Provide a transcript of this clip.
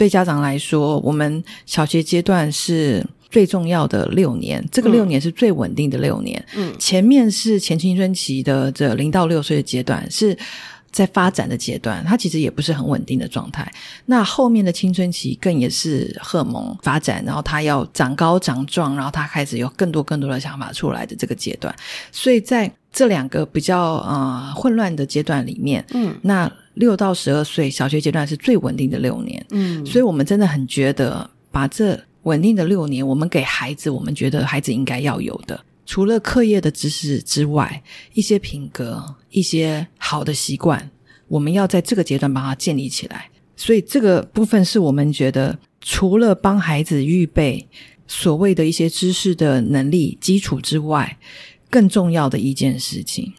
对家长来说，我们小学阶段是最重要的六年，这个六年是最稳定的六年。嗯前面是前青春期的这零到六岁的阶段是。在发展的阶段，它其实也不是很稳定的状态。那后面的青春期更也是荷尔蒙发展，然后他要长高长壮，然后他开始有更多更多的想法出来的这个阶段。所以在这两个比较呃混乱的阶段里面，嗯那六到十二岁小学阶段是最稳定的六年。嗯，所以我们真的很觉得，把这稳定的六年，我们给孩子，我们觉得孩子应该要有的，除了课业的知识之外，一些品格、一些好的习惯，我们要在这个阶段把它建立起来。所以这个部分是我们觉得，除了帮孩子预备所谓的一些知识的能力基础之外，更重要的一件事情。